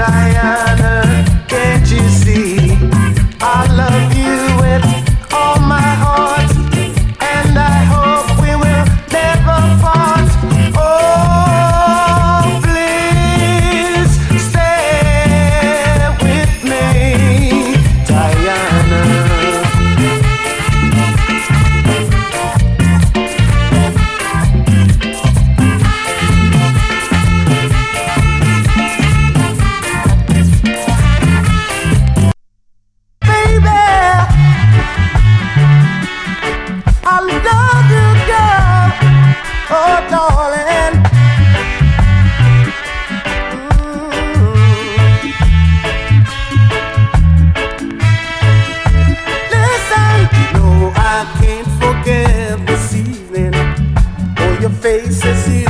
Diane. know good girl. Oh, darling. Mm. you I can't forget this evening. Oh, your face.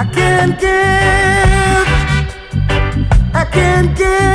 I can give. I can't give.